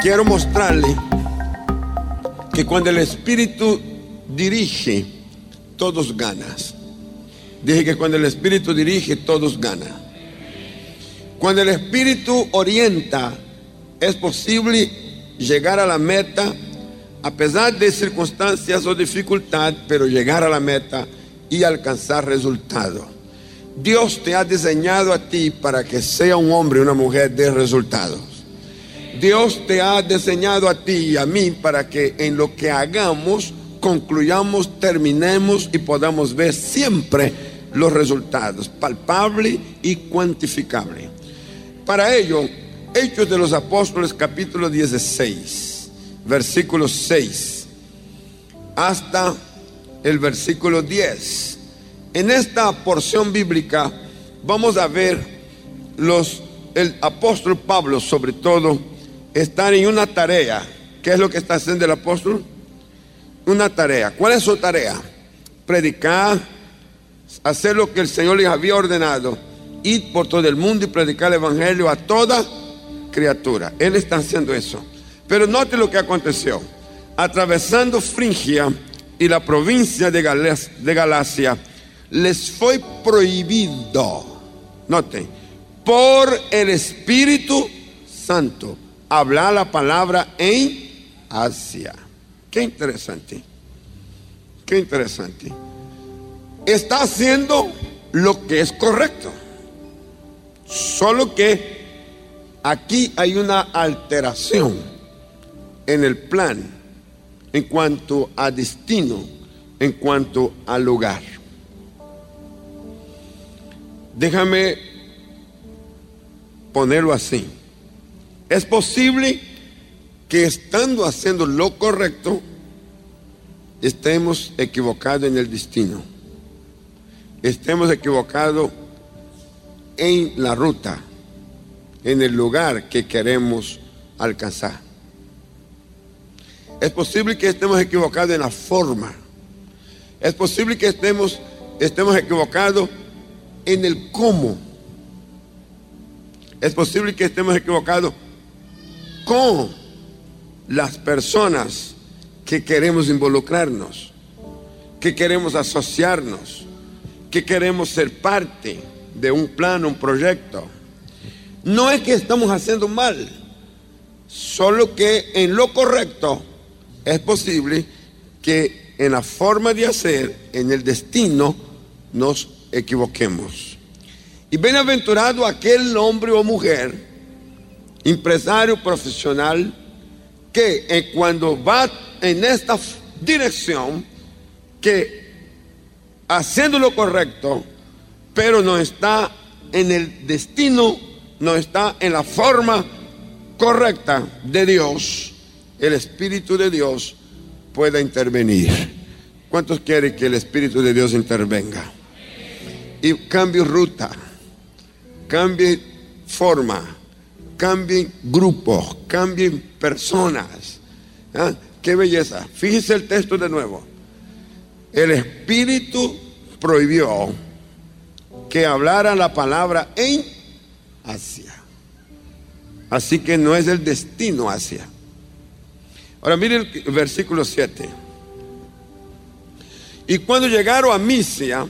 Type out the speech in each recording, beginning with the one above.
quiero mostrarle que cuando el Espíritu dirige, todos ganas. Dije que cuando el Espíritu dirige, todos ganan. Cuando el Espíritu orienta, es posible llegar a la meta a pesar de circunstancias o dificultad, pero llegar a la meta y alcanzar resultado. Dios te ha diseñado a ti para que sea un hombre, una mujer de resultados. Dios te ha diseñado a ti y a mí para que en lo que hagamos concluyamos, terminemos y podamos ver siempre los resultados, palpable y cuantificable. Para ello, Hechos de los Apóstoles capítulo 16, versículo 6, hasta el versículo 10. En esta porción bíblica vamos a ver los, el apóstol Pablo sobre todo, estar en una tarea. ¿Qué es lo que está haciendo el apóstol? Una tarea. ¿Cuál es su tarea? Predicar, hacer lo que el Señor les había ordenado, ir por todo el mundo y predicar el Evangelio a toda criatura. Él está haciendo eso. Pero note lo que aconteció. Atravesando Fringia y la provincia de, de Galacia, les fue prohibido, note, por el Espíritu Santo, hablar la palabra en Asia. Qué interesante. Qué interesante. Está haciendo lo que es correcto. Solo que aquí hay una alteración en el plan en cuanto a destino, en cuanto al lugar. Déjame ponerlo así. Es posible que estando haciendo lo correcto, estemos equivocados en el destino. Estemos equivocados en la ruta, en el lugar que queremos alcanzar. Es posible que estemos equivocados en la forma. Es posible que estemos, estemos equivocados en el cómo. Es posible que estemos equivocados con las personas que queremos involucrarnos, que queremos asociarnos, que queremos ser parte de un plan, un proyecto. No es que estamos haciendo mal, solo que en lo correcto es posible que en la forma de hacer, en el destino, nos equivoquemos. Y bienaventurado aquel hombre o mujer, empresario profesional, que eh, cuando va en esta dirección, que haciendo lo correcto, pero no está en el destino, no está en la forma correcta de Dios, el Espíritu de Dios pueda intervenir. ¿Cuántos quieren que el Espíritu de Dios intervenga? Y cambie ruta, cambie forma, cambien grupos, cambien personas. ¿Ah? Qué belleza. Fíjese el texto de nuevo. El Espíritu prohibió que hablara la palabra en Asia. Así que no es el destino Asia. Ahora miren el versículo 7. Y cuando llegaron a Misia,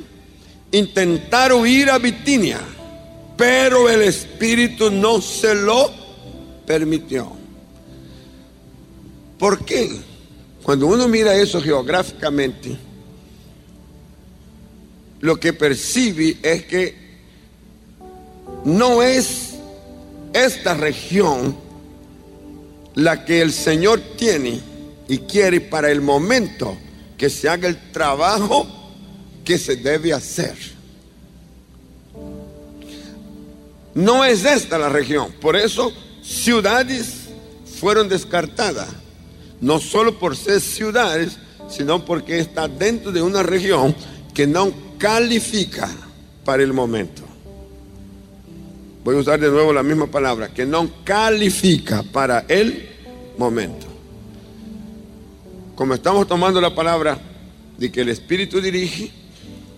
intentaron ir a Bitinia, pero el Espíritu no se lo permitió. ¿Por qué? Cuando uno mira eso geográficamente, lo que percibe es que no es esta región la que el Señor tiene y quiere para el momento que se haga el trabajo que se debe hacer. No es esta la región, por eso ciudades fueron descartadas, no solo por ser ciudades, sino porque está dentro de una región que no califica para el momento. Voy a usar de nuevo la misma palabra, que no califica para el momento. Como estamos tomando la palabra de que el Espíritu dirige,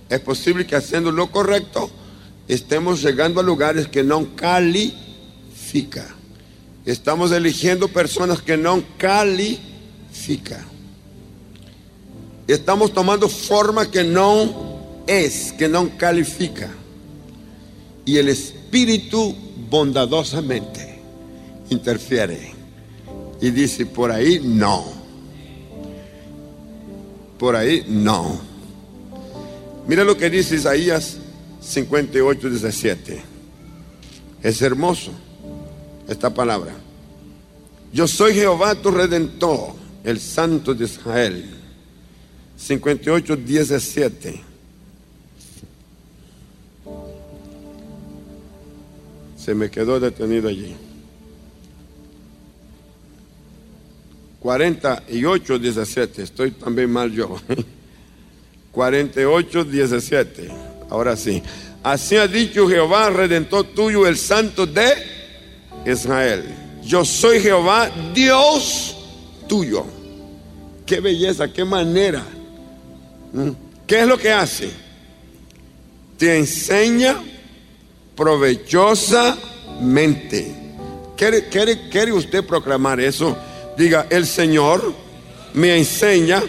es posible que haciendo lo correcto estemos llegando a lugares que no califica. Estamos eligiendo personas que no califican. Estamos tomando forma que no es, que no califica. Y el Espíritu bondadosamente interfiere y dice, por ahí no. Por ahí no. Mira lo que dice Isaías 58, 17. Es hermoso esta palabra. Yo soy Jehová tu redentor, el Santo de Israel. 58, 17. Se me quedó detenido allí. 48, 17. Estoy también mal yo. 48, 17. Ahora sí. Así ha dicho Jehová, redentor tuyo, el santo de Israel. Yo soy Jehová, Dios tuyo. Qué belleza, qué manera. ¿Mm? ¿Qué es lo que hace? Te enseña provechosamente. ¿Quiere, quiere, quiere usted proclamar eso? Diga, el Señor me enseña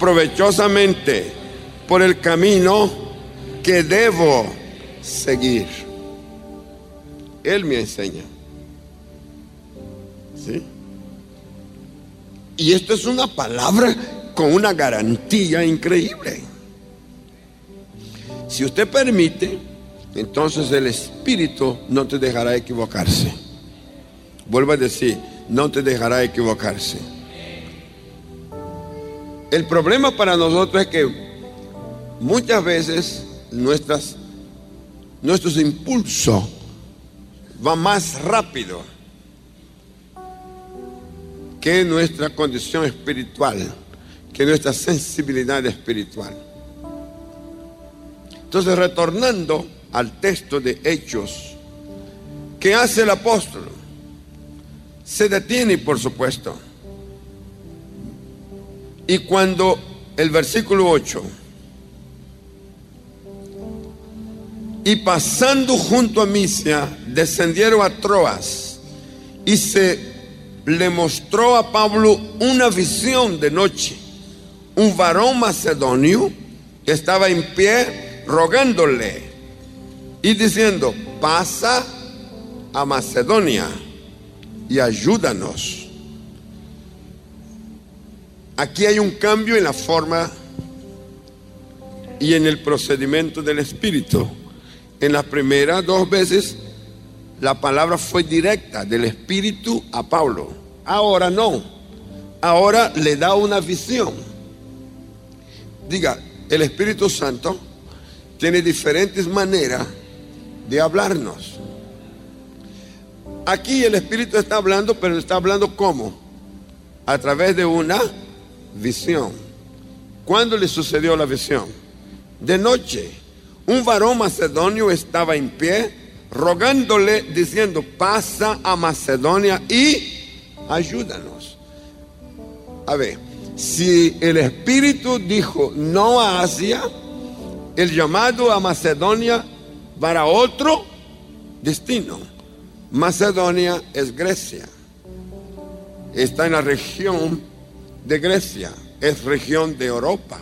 provechosamente por el camino que debo seguir. Él me enseña. ¿Sí? Y esto es una palabra con una garantía increíble. Si usted permite, entonces el Espíritu no te dejará equivocarse. Vuelvo a decir, no te dejará equivocarse. El problema para nosotros es que muchas veces nuestras, nuestros impulsos van más rápido que nuestra condición espiritual, que nuestra sensibilidad espiritual. Entonces, retornando al texto de Hechos, ¿qué hace el apóstol? Se detiene, por supuesto. Y cuando el versículo 8, y pasando junto a Misia, descendieron a Troas y se le mostró a Pablo una visión de noche. Un varón macedonio que estaba en pie rogándole y diciendo, pasa a Macedonia y ayúdanos. Aquí hay un cambio en la forma y en el procedimiento del Espíritu. En las primeras dos veces la palabra fue directa del Espíritu a Pablo. Ahora no. Ahora le da una visión. Diga, el Espíritu Santo tiene diferentes maneras de hablarnos. Aquí el Espíritu está hablando, pero está hablando cómo? A través de una visión. ¿Cuándo le sucedió la visión? De noche un varón macedonio estaba en pie rogándole diciendo, pasa a Macedonia y ayúdanos. A ver, si el Espíritu dijo no a Asia, el llamado a Macedonia para otro destino. Macedonia es Grecia. Está en la región de Grecia, es región de Europa.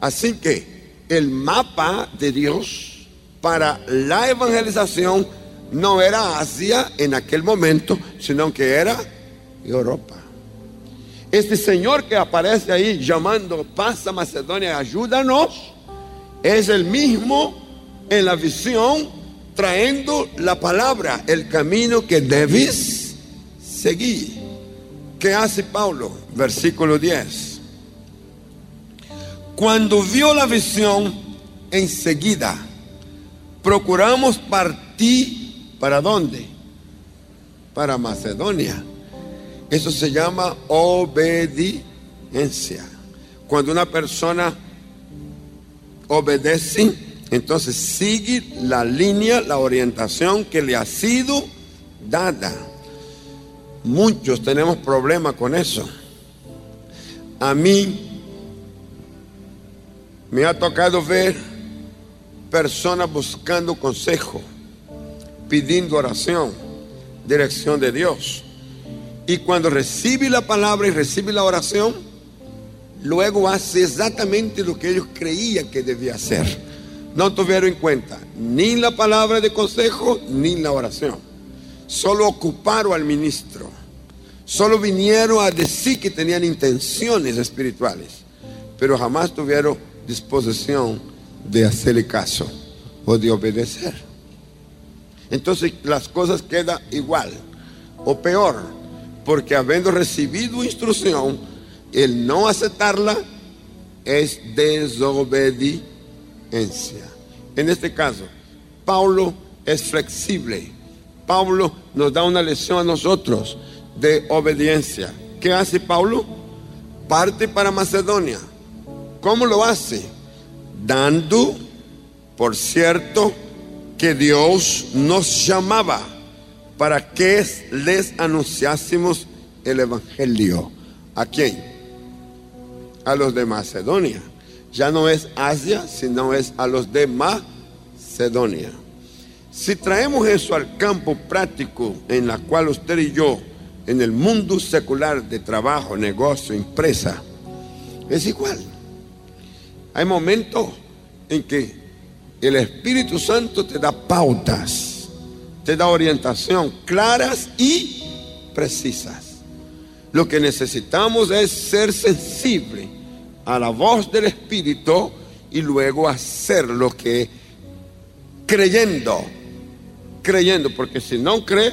Así que el mapa de Dios para la evangelización no era Asia en aquel momento, sino que era Europa. Este Señor que aparece ahí llamando, pasa Macedonia, ayúdanos, es el mismo en la visión trayendo la palabra, el camino que debes seguir. ¿Qué hace Pablo? Versículo 10. Cuando vio la visión, enseguida procuramos partir para dónde? Para Macedonia. Eso se llama obediencia. Cuando una persona obedece, entonces sigue la línea, la orientación que le ha sido dada. Muchos tenemos problemas con eso. A mí me ha tocado ver personas buscando consejo, pidiendo oración, dirección de Dios. Y cuando recibe la palabra y recibe la oración, luego hace exactamente lo que ellos creían que debía hacer. No tuvieron en cuenta ni la palabra de consejo ni la oración. Solo ocuparon al ministro. Solo vinieron a decir que tenían intenciones espirituales, pero jamás tuvieron disposición de hacerle caso o de obedecer. Entonces las cosas quedan igual o peor, porque habiendo recibido instrucción, el no aceptarla es desobediencia. En este caso, Pablo es flexible. Pablo nos da una lección a nosotros de obediencia. ¿Qué hace Pablo? Parte para Macedonia. ¿Cómo lo hace? Dando, por cierto, que Dios nos llamaba para que les anunciásemos el Evangelio. ¿A quién? A los de Macedonia. Ya no es Asia, sino es a los de Macedonia. Si traemos eso al campo práctico en la cual usted y yo en el mundo secular de trabajo, negocio, empresa, es igual. Hay momentos en que el Espíritu Santo te da pautas, te da orientación claras y precisas. Lo que necesitamos es ser sensible a la voz del Espíritu y luego hacer lo que creyendo, creyendo, porque si no cree,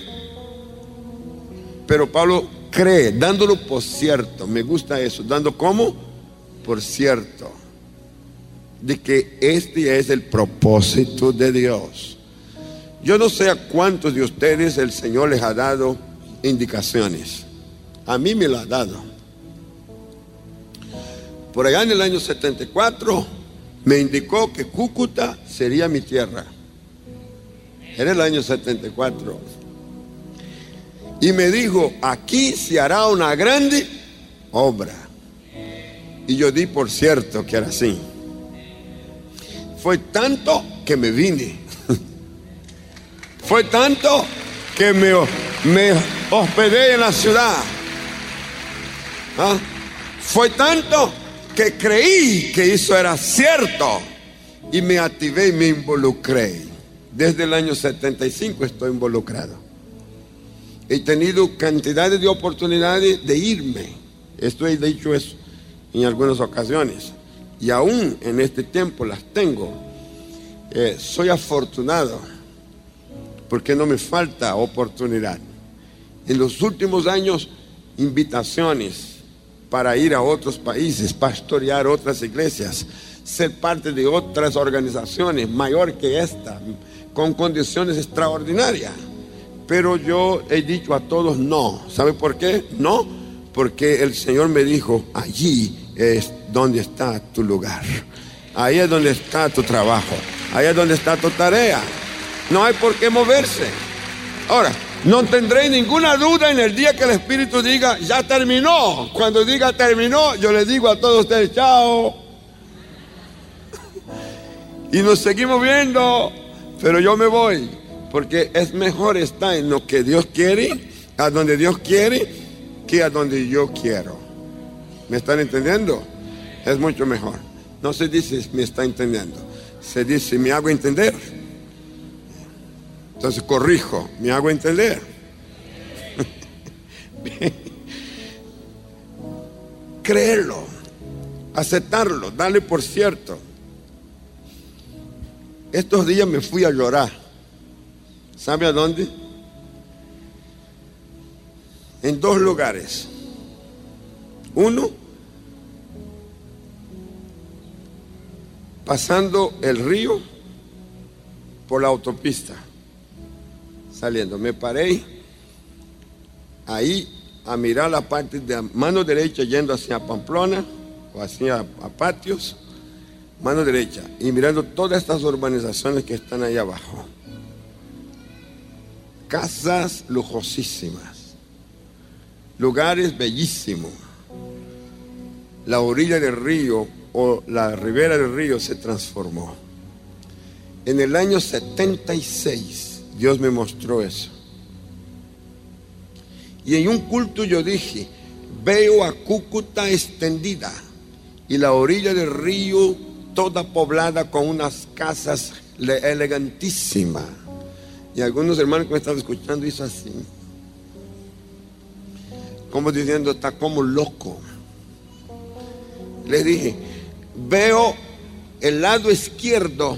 pero Pablo cree, dándolo por cierto. Me gusta eso, dando como por cierto. De que este es el propósito de Dios. Yo no sé a cuántos de ustedes el Señor les ha dado indicaciones. A mí me lo ha dado. Por allá en el año 74 me indicó que Cúcuta sería mi tierra. Era el año 74 y me dijo, aquí se hará una grande obra. Y yo di por cierto que era así. Fue tanto que me vine. Fue tanto que me, hospedé en la ciudad. ¿Ah? Fue tanto que creí que eso era cierto. Y me activé y me involucré. Desde el año 75 estoy involucrado. He tenido cantidades de oportunidades de irme. Esto he dicho eso en algunas ocasiones. Y aún en este tiempo las tengo. Eh, soy afortunado porque no me falta oportunidad. En los últimos años, invitaciones para ir a otros países, pastorear otras iglesias, ser parte de otras organizaciones mayor que esta, con condiciones extraordinarias. Pero yo he dicho a todos no. ¿Sabe por qué? No, porque el Señor me dijo, allí es donde está tu lugar. Ahí es donde está tu trabajo. Ahí es donde está tu tarea. No hay por qué moverse. Ahora, no tendré ninguna duda en el día que el Espíritu diga, ya terminó. Cuando diga terminó, yo le digo a todos ustedes, chao. Y nos seguimos viendo, pero yo me voy. Porque es mejor estar en lo que Dios quiere, a donde Dios quiere, que a donde yo quiero. ¿Me están entendiendo? Es mucho mejor. No se dice me está entendiendo. Se dice me hago entender. Entonces corrijo, me hago entender. Creerlo, aceptarlo, darle por cierto. Estos días me fui a llorar ¿Sabe a dónde? En dos lugares. Uno, pasando el río por la autopista, saliendo. Me paré ahí a mirar la parte de mano derecha yendo hacia Pamplona o hacia a Patios, mano derecha, y mirando todas estas urbanizaciones que están ahí abajo casas lujosísimas, lugares bellísimos. La orilla del río o la ribera del río se transformó. En el año 76 Dios me mostró eso. Y en un culto yo dije, veo a Cúcuta extendida y la orilla del río toda poblada con unas casas elegantísimas. Y algunos hermanos que me estaban escuchando hizo así. Como diciendo, está como loco. Les dije, veo el lado izquierdo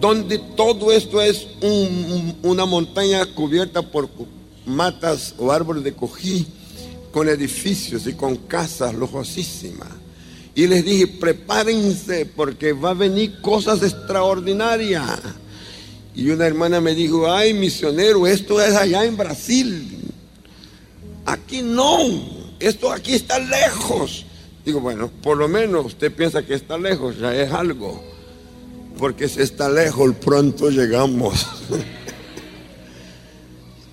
donde todo esto es una montaña cubierta por matas o árboles de cojí, con edificios y con casas lujosísimas. Y les dije, prepárense porque va a venir cosas extraordinarias. Y una hermana me dijo, ay, misionero, esto es allá en Brasil. Aquí no, esto aquí está lejos. Digo, bueno, por lo menos usted piensa que está lejos, ya es algo. Porque si está lejos, pronto llegamos.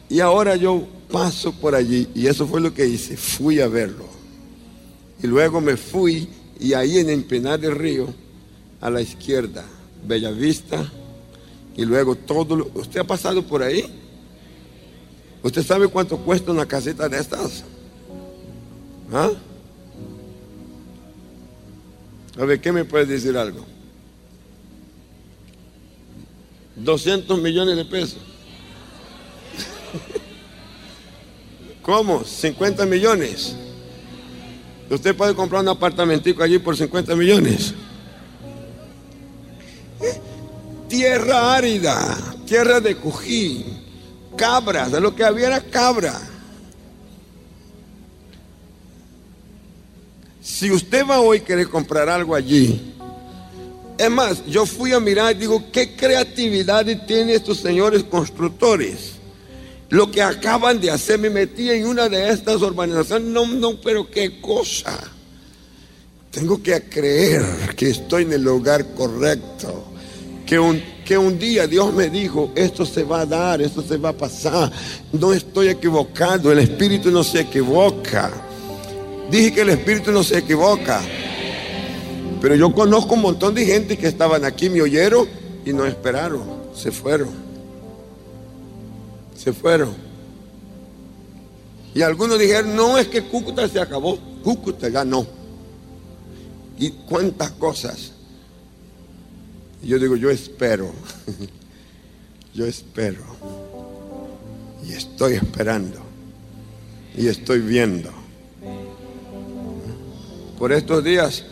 y ahora yo paso por allí, y eso fue lo que hice, fui a verlo. Y luego me fui, y ahí en Empenar del Río, a la izquierda, Bellavista, y luego todo lo... ¿Usted ha pasado por ahí? ¿Usted sabe cuánto cuesta una caseta de estas? ¿Ah? A ver, ¿qué me puede decir algo? 200 millones de pesos. ¿Cómo? 50 millones. Usted puede comprar un apartamentico allí por 50 millones. Tierra árida, tierra de cují, cabras, de lo que había era cabra. Si usted va hoy a querer comprar algo allí, es más, yo fui a mirar y digo, ¿qué creatividad tienen estos señores constructores? Lo que acaban de hacer, me metí en una de estas urbanizaciones, no, no, pero qué cosa. Tengo que creer que estoy en el lugar correcto. Que un, que un día Dios me dijo, esto se va a dar, esto se va a pasar. No estoy equivocado, el Espíritu no se equivoca. Dije que el Espíritu no se equivoca. Pero yo conozco un montón de gente que estaban aquí, me oyeron y no esperaron, se fueron. Se fueron. Y algunos dijeron, no es que Cúcuta se acabó, Cúcuta ganó. Y cuántas cosas. Yo digo, yo espero, yo espero. Y estoy esperando. Y estoy viendo por estos días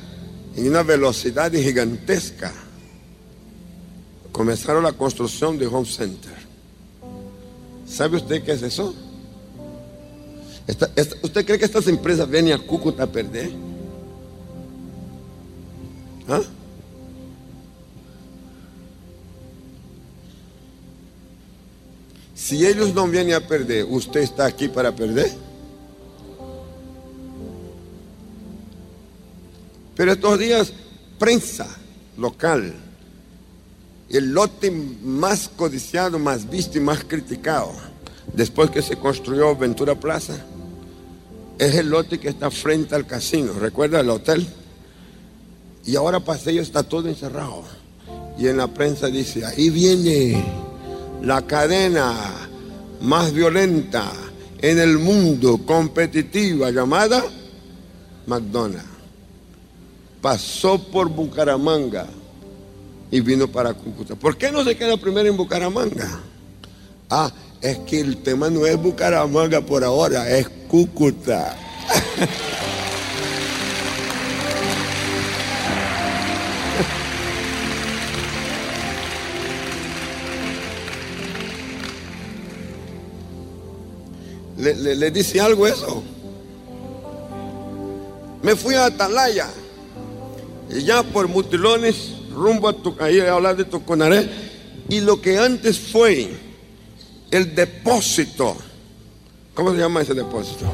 en una velocidad gigantesca. Comenzaron la construcción de Home Center. ¿Sabe usted qué es eso? ¿Usted cree que estas empresas vienen a Cúcuta a perder? ¿Ah? Si ellos no vienen a perder, ¿usted está aquí para perder? Pero estos días, prensa local, el lote más codiciado, más visto y más criticado, después que se construyó Ventura Plaza, es el lote que está frente al casino. ¿Recuerda el hotel? Y ahora Paseo está todo encerrado. Y en la prensa dice, ahí viene la cadena más violenta en el mundo competitiva llamada McDonald's pasó por Bucaramanga y vino para Cúcuta. ¿Por qué no se queda primero en Bucaramanga? Ah, es que el tema no es Bucaramanga por ahora, es Cúcuta. ¿Le, dice algo eso? Me fui a Atalaya y ya por mutilones, rumbo a tu, ahí hablar de Toconaré, y lo que antes fue el depósito, ¿cómo se llama ese depósito?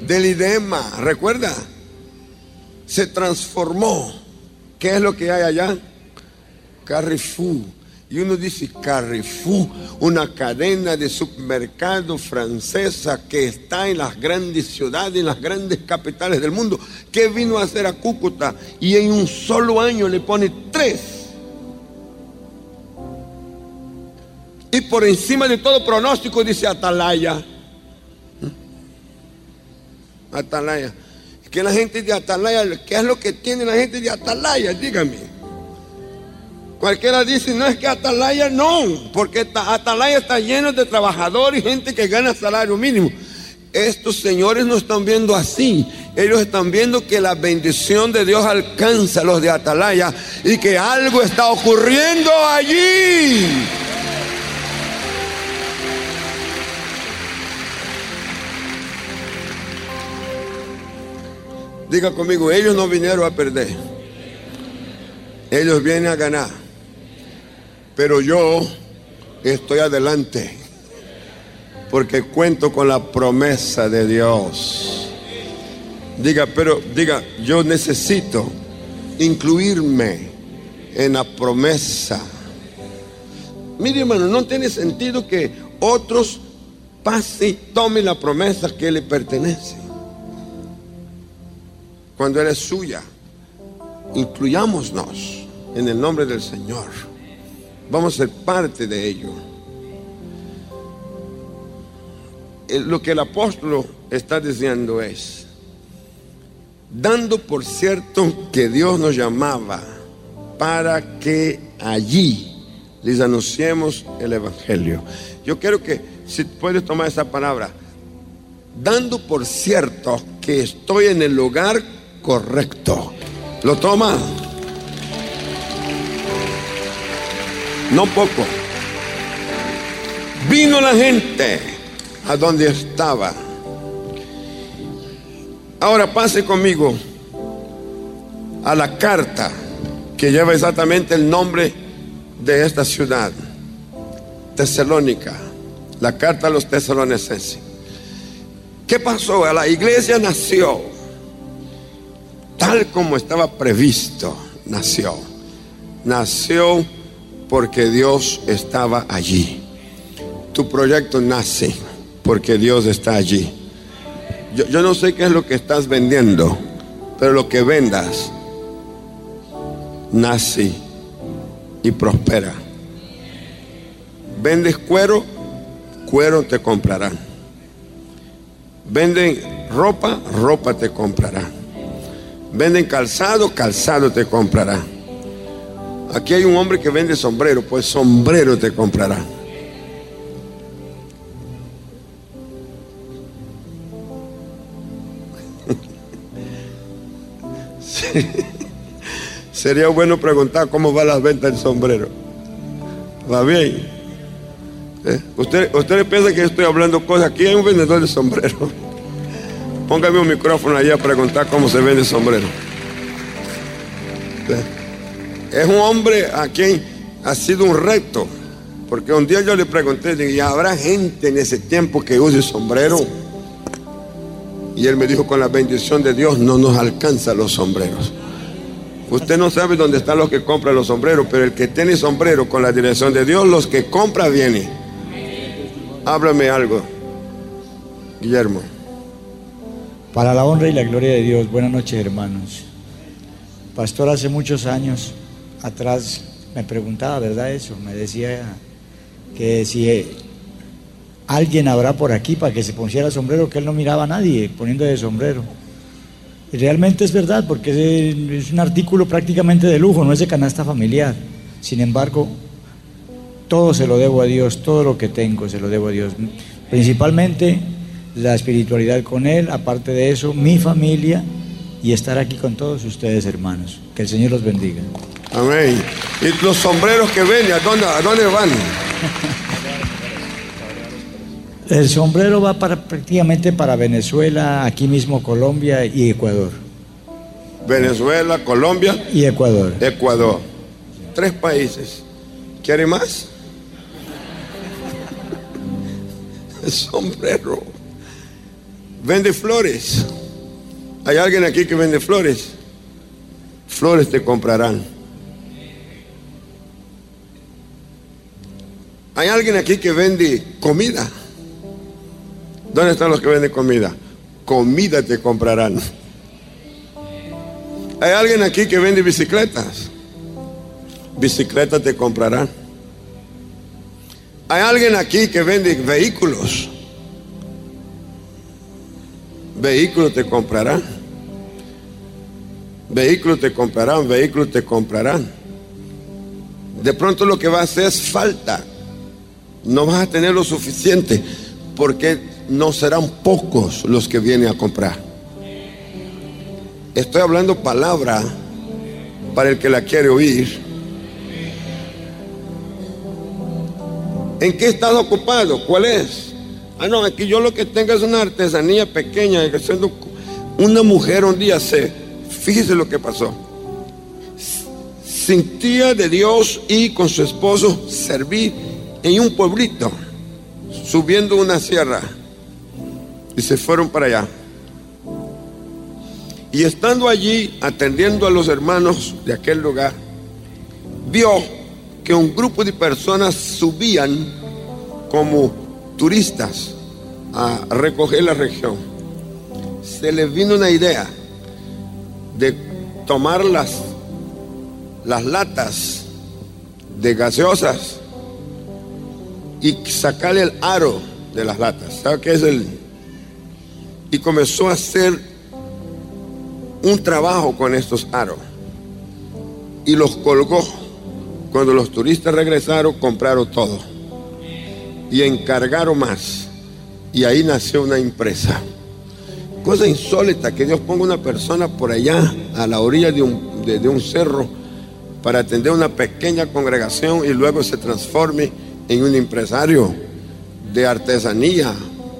Del idema, ¿recuerda? Se transformó. ¿Qué es lo que hay allá? Carrefour y uno dice Carrefour, una cadena de supermercado francesa que está en las grandes ciudades, en las grandes capitales del mundo, que vino a hacer a Cúcuta y en un solo año le pone tres. Y por encima de todo pronóstico dice Atalaya. ¿Mm? Atalaya. Que la gente de Atalaya, ¿qué es lo que tiene la gente de Atalaya? Dígame. Cualquiera dice, no es que Atalaya no, porque Atalaya está lleno de trabajadores y gente que gana salario mínimo. Estos señores no están viendo así. Ellos están viendo que la bendición de Dios alcanza a los de Atalaya y que algo está ocurriendo allí. Diga conmigo, ellos no vinieron a perder. Ellos vienen a ganar. Pero yo estoy adelante porque cuento con la promesa de Dios. Diga, pero diga, yo necesito incluirme en la promesa. Mire hermano, no tiene sentido que otros pasen y tomen la promesa que le pertenece. Cuando Él es suya, incluyámonos en el nombre del Señor. Vamos a ser parte de ello. Eh, lo que el apóstol está diciendo es, dando por cierto que Dios nos llamaba para que allí les anunciemos el Evangelio. Yo quiero que, si puedes tomar esa palabra, dando por cierto que estoy en el lugar correcto. ¿Lo toma? No poco. Vino la gente a donde estaba. Ahora pase conmigo a la carta que lleva exactamente el nombre de esta ciudad, Tesalónica, la carta a los tesalonicenses. ¿Qué pasó? La iglesia nació tal como estaba previsto, nació. Nació porque Dios estaba allí. Tu proyecto nace porque Dios está allí. Yo, no sé qué es lo que estás vendiendo, pero lo que vendas nace y prospera. Vendes cuero, cuero te comprarán. Venden ropa, ropa te comprarán. Venden calzado, calzado te comprará. Aquí hay un hombre que vende sombrero, pues sombrero te comprará. Sería bueno preguntar cómo va la venta del sombrero. ¿Va bien? ¿Eh? ¿Usted, ustedes piensan que estoy hablando cosas. Aquí hay un vendedor de sombrero. Póngame un micrófono allá a preguntar cómo se vende el sombrero. ¿Eh? Es un hombre a quien ha sido un reto. Porque un día yo le pregunté, ¿y habrá gente en ese tiempo que use sombrero? Y él me dijo, con la bendición de Dios no nos alcanza los sombreros. Usted no sabe dónde están los que compran los sombreros, pero el que tiene sombrero con la dirección de Dios, los que compra viene. Háblame algo, Guillermo. Para la honra y la gloria de Dios, buenas noches hermanos. Pastor, hace muchos años atrás me preguntaba, ¿verdad eso? Me decía que si alguien habrá por aquí para que se pusiera sombrero, que él no miraba a nadie poniendo de sombrero. Y realmente es verdad, porque es un artículo prácticamente de lujo, no es de canasta familiar. Sin embargo, todo se lo debo a Dios, todo lo que tengo se lo debo a Dios. Principalmente la espiritualidad con Él, aparte de eso, mi familia y estar aquí con todos ustedes, hermanos. Que el Señor los bendiga. Amén. ¿Y los sombreros que ven, a dónde, a dónde van? El sombrero va para, prácticamente para Venezuela, aquí mismo Colombia y Ecuador. Venezuela, Colombia y Ecuador. Ecuador. Tres países. ¿Quiere más? El sombrero. Vende flores. ¿Hay alguien aquí que vende flores? Flores te comprarán. ¿Hay alguien aquí que vende comida? ¿Dónde están los que venden comida? Comida te comprarán. ¿Hay alguien aquí que vende bicicletas? Bicicleta te comprarán. Hay alguien aquí que vende vehículos. Vehículos te comprarán. Vehículos te comprarán, vehículos te comprarán. De pronto lo que va a hacer es falta. No vas a tener lo suficiente porque no serán pocos los que vienen a comprar. Estoy hablando palabra para el que la quiere oír. ¿En qué estás ocupado? ¿Cuál es? Ah, no, aquí yo lo que tengo es una artesanía pequeña. Una mujer un día se, fíjese lo que pasó. Sentía de Dios y con su esposo servir en un pueblito, subiendo una sierra. Y se fueron para allá. Y estando allí atendiendo a los hermanos de aquel lugar, vio que un grupo de personas subían como turistas a recoger la región. Se les vino una idea de tomar las, las latas de gaseosas y sacarle el aro de las latas. ¿Sabe qué es el? Y comenzó a hacer un trabajo con estos aros y los colgó cuando los turistas regresaron, compraron todo. Y encargaron más. Y ahí nació una empresa. Cosa insólita que Dios ponga una persona por allá, a la orilla de un, de, un cerro, para atender una pequeña congregación y luego se transforme en un empresario de artesanía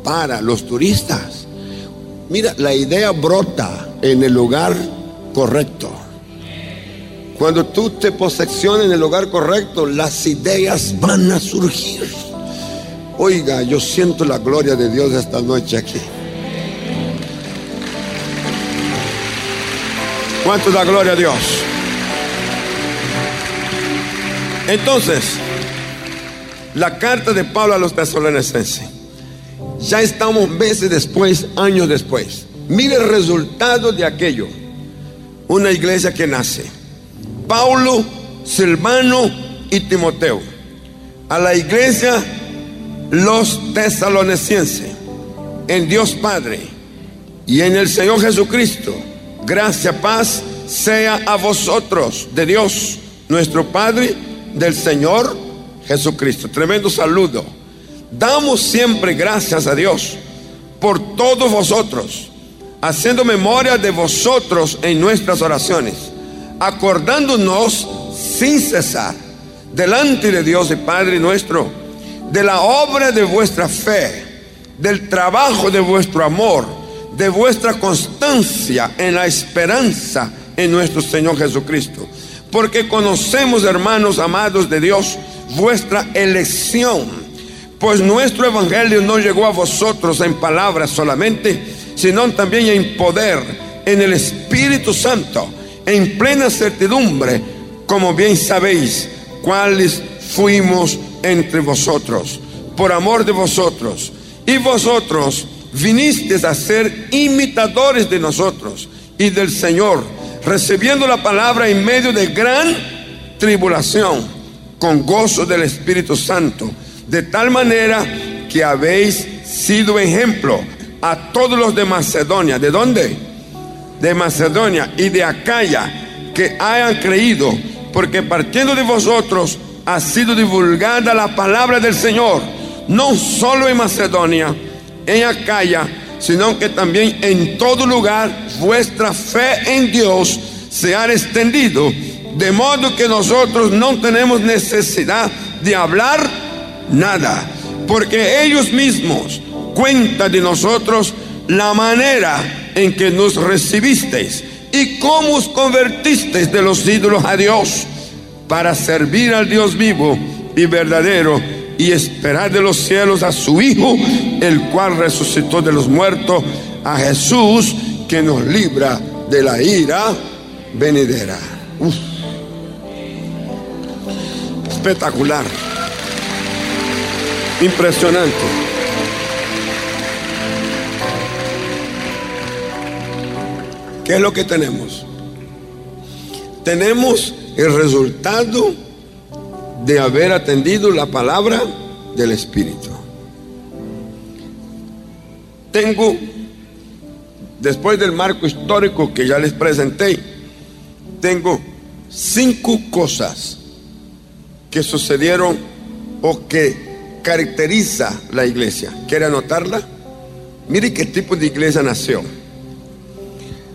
para los turistas. Mira, la idea brota en el lugar correcto. Cuando tú te posesiones en el lugar correcto, las ideas van a surgir. Oiga, yo siento la gloria de Dios esta noche aquí. ¿Cuánto da gloria a Dios? Entonces, la carta de Pablo a los tesalonicenses. Ya estamos meses después, años después. Mire el resultado de aquello. Una iglesia que nace Paulo, Silvano y Timoteo. A la iglesia, los tesalonicenses, en Dios Padre y en el Señor Jesucristo. Gracia, paz sea a vosotros, de Dios, nuestro Padre, del Señor Jesucristo. Tremendo saludo. Damos siempre gracias a Dios por todos vosotros, haciendo memoria de vosotros en nuestras oraciones acordándonos sin cesar delante de Dios y Padre nuestro, de la obra de vuestra fe, del trabajo de vuestro amor, de vuestra constancia en la esperanza en nuestro Señor Jesucristo. Porque conocemos, hermanos amados de Dios, vuestra elección. Pues nuestro evangelio no llegó a vosotros en palabras solamente, sino también en poder, en el Espíritu Santo en plena certidumbre, como bien sabéis, cuáles fuimos entre vosotros, por amor de vosotros. Y vosotros vinisteis a ser imitadores de nosotros y del Señor, recibiendo la palabra en medio de gran tribulación, con gozo del Espíritu Santo, de tal manera que habéis sido ejemplo a todos los de Macedonia. ¿De dónde? de Macedonia y de Acaya que hayan creído, porque partiendo de vosotros ha sido divulgada la palabra del Señor, no solo en Macedonia, en Acaya, sino que también en todo lugar vuestra fe en Dios se ha extendido, de modo que nosotros no tenemos necesidad de hablar nada, porque ellos mismos cuentan de nosotros la manera en que nos recibisteis y cómo os convertisteis de los ídolos a Dios para servir al Dios vivo y verdadero y esperar de los cielos a su Hijo, el cual resucitó de los muertos, a Jesús que nos libra de la ira venidera. Espectacular. Impresionante. ¿Qué es lo que tenemos? Tenemos el resultado de haber atendido la palabra del Espíritu. Tengo, después del marco histórico que ya les presenté, tengo cinco cosas que sucedieron o que caracteriza la iglesia. ¿Quiere anotarla? Mire qué tipo de iglesia nació.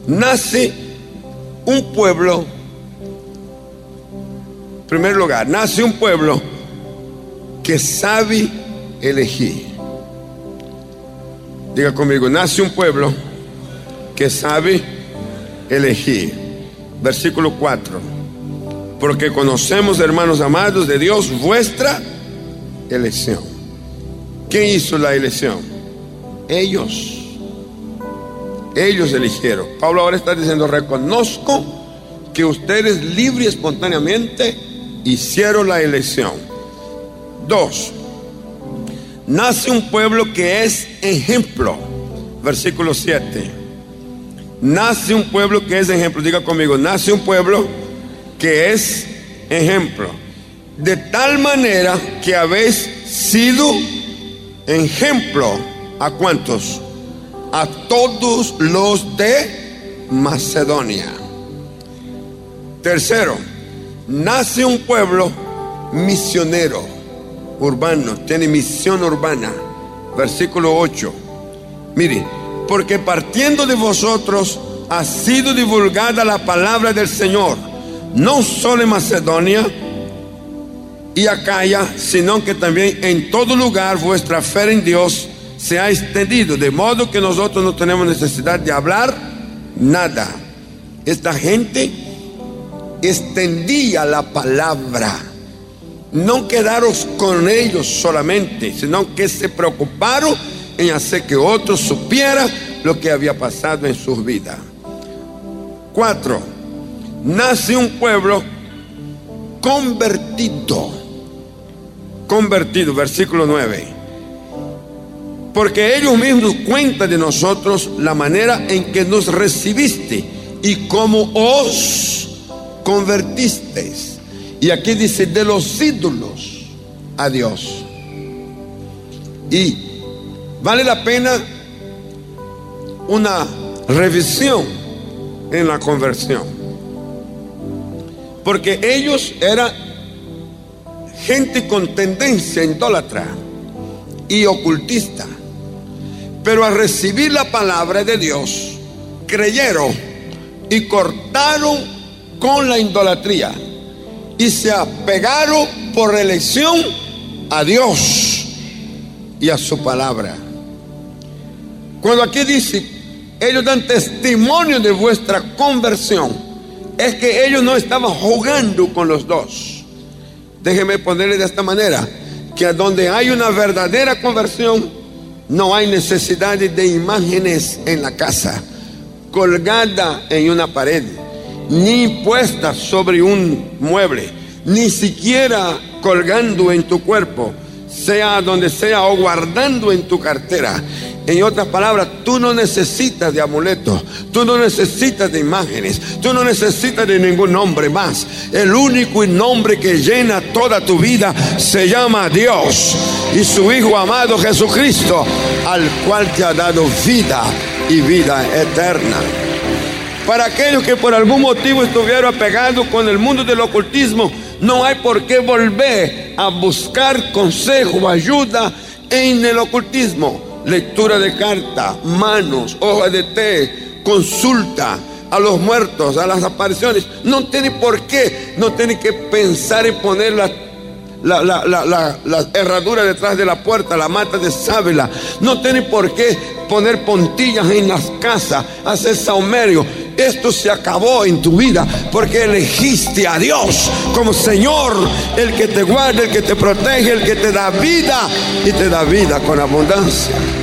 Nace un pueblo, en primer lugar, nace un pueblo que sabe elegir. Diga conmigo, nace un pueblo que sabe elegir. Versículo 4. Porque conocemos, hermanos amados de Dios, vuestra elección. ¿Quién hizo la elección? Ellos. Ellos eligieron. Pablo ahora está diciendo, reconozco que ustedes libre y espontáneamente hicieron la elección. Dos, nace un pueblo que es ejemplo. Versículo 7. Nace un pueblo que es ejemplo. Diga conmigo, nace un pueblo que es ejemplo. De tal manera que habéis sido ejemplo a cuántos? A todos los de Macedonia. Tercero, nace un pueblo misionero urbano, tiene misión urbana. Versículo 8. Mire, porque partiendo de vosotros ha sido divulgada la palabra del Señor, no solo en Macedonia y Acaya, sino que también en todo lugar vuestra fe en Dios se ha extendido, de modo que nosotros no tenemos necesidad de hablar nada. Esta gente extendía la palabra no quedaros con ellos solamente, sino que se preocuparon en hacer que otros supieran lo que había pasado en sus vidas. Cuatro, nace un pueblo convertido. Convertido, versículo 9. Porque ellos mismos cuentan de nosotros la manera en que nos recibiste y cómo os convertisteis y aquí dice, de los ídolos a Dios. Y vale la pena una revisión en la conversión. Porque ellos eran gente con tendencia idólatra y ocultista. Pero al recibir la palabra de Dios, creyeron y cortaron con la idolatría y se apegaron por elección a Dios y a su palabra. Cuando aquí dice, ellos dan testimonio de vuestra conversión, es que ellos no estaban jugando con los dos. Déjeme ponerle de esta manera, que donde hay una verdadera conversión, no hay necesidad de imágenes en la casa, colgada en una pared ni puesta sobre un mueble, ni siquiera colgando en tu cuerpo, sea donde sea o guardando en tu cartera. En otras palabras, tú no necesitas de amuletos, tú no necesitas de imágenes, tú no necesitas de ningún nombre más. El único nombre que llena toda tu vida se llama Dios y su Hijo amado Jesucristo, al cual te ha dado vida y vida eterna. Para aquellos que por algún motivo estuvieron apegados con el mundo del ocultismo, no hay por qué volver a buscar consejo ayuda en el ocultismo. Lectura de carta, manos, hoja de té, consulta a los muertos, a las apariciones. No tiene por qué, no tiene que pensar en poner la, herradura detrás de la puerta, la mata de sábila. No tiene por qué poner pontillas en las casas, hacer saumerio. Esto se acabó en tu vida porque elegiste a Dios como Señor, el que te guarda, el que te protege, el que te da vida y te da vida con abundancia.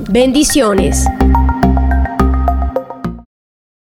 Bendiciones.